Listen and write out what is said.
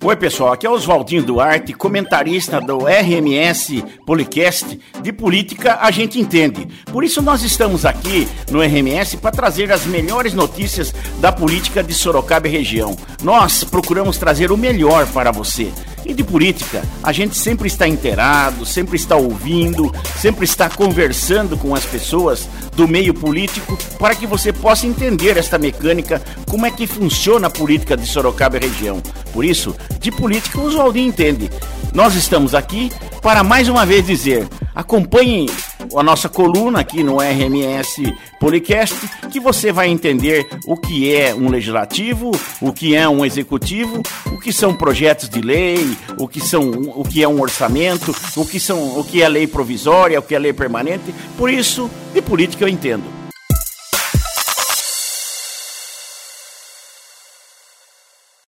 Oi, pessoal, aqui é Oswaldinho Duarte, comentarista do RMS Policast. De política a gente entende. Por isso nós estamos aqui no RMS para trazer as melhores notícias da política de Sorocaba e região. Nós procuramos trazer o melhor para você. E de política, a gente sempre está inteirado, sempre está ouvindo, sempre está conversando com as pessoas do meio político para que você possa entender esta mecânica, como é que funciona a política de Sorocaba e região. Por isso, de política o Oswaldinho entende. Nós estamos aqui para mais uma vez dizer: acompanhe a nossa coluna aqui no RMS Policast, que você vai entender o que é um legislativo, o que é um executivo, o que são projetos de lei, o que são o que é um orçamento, o que são o que é lei provisória, o que é lei permanente. Por isso, de política eu entendo.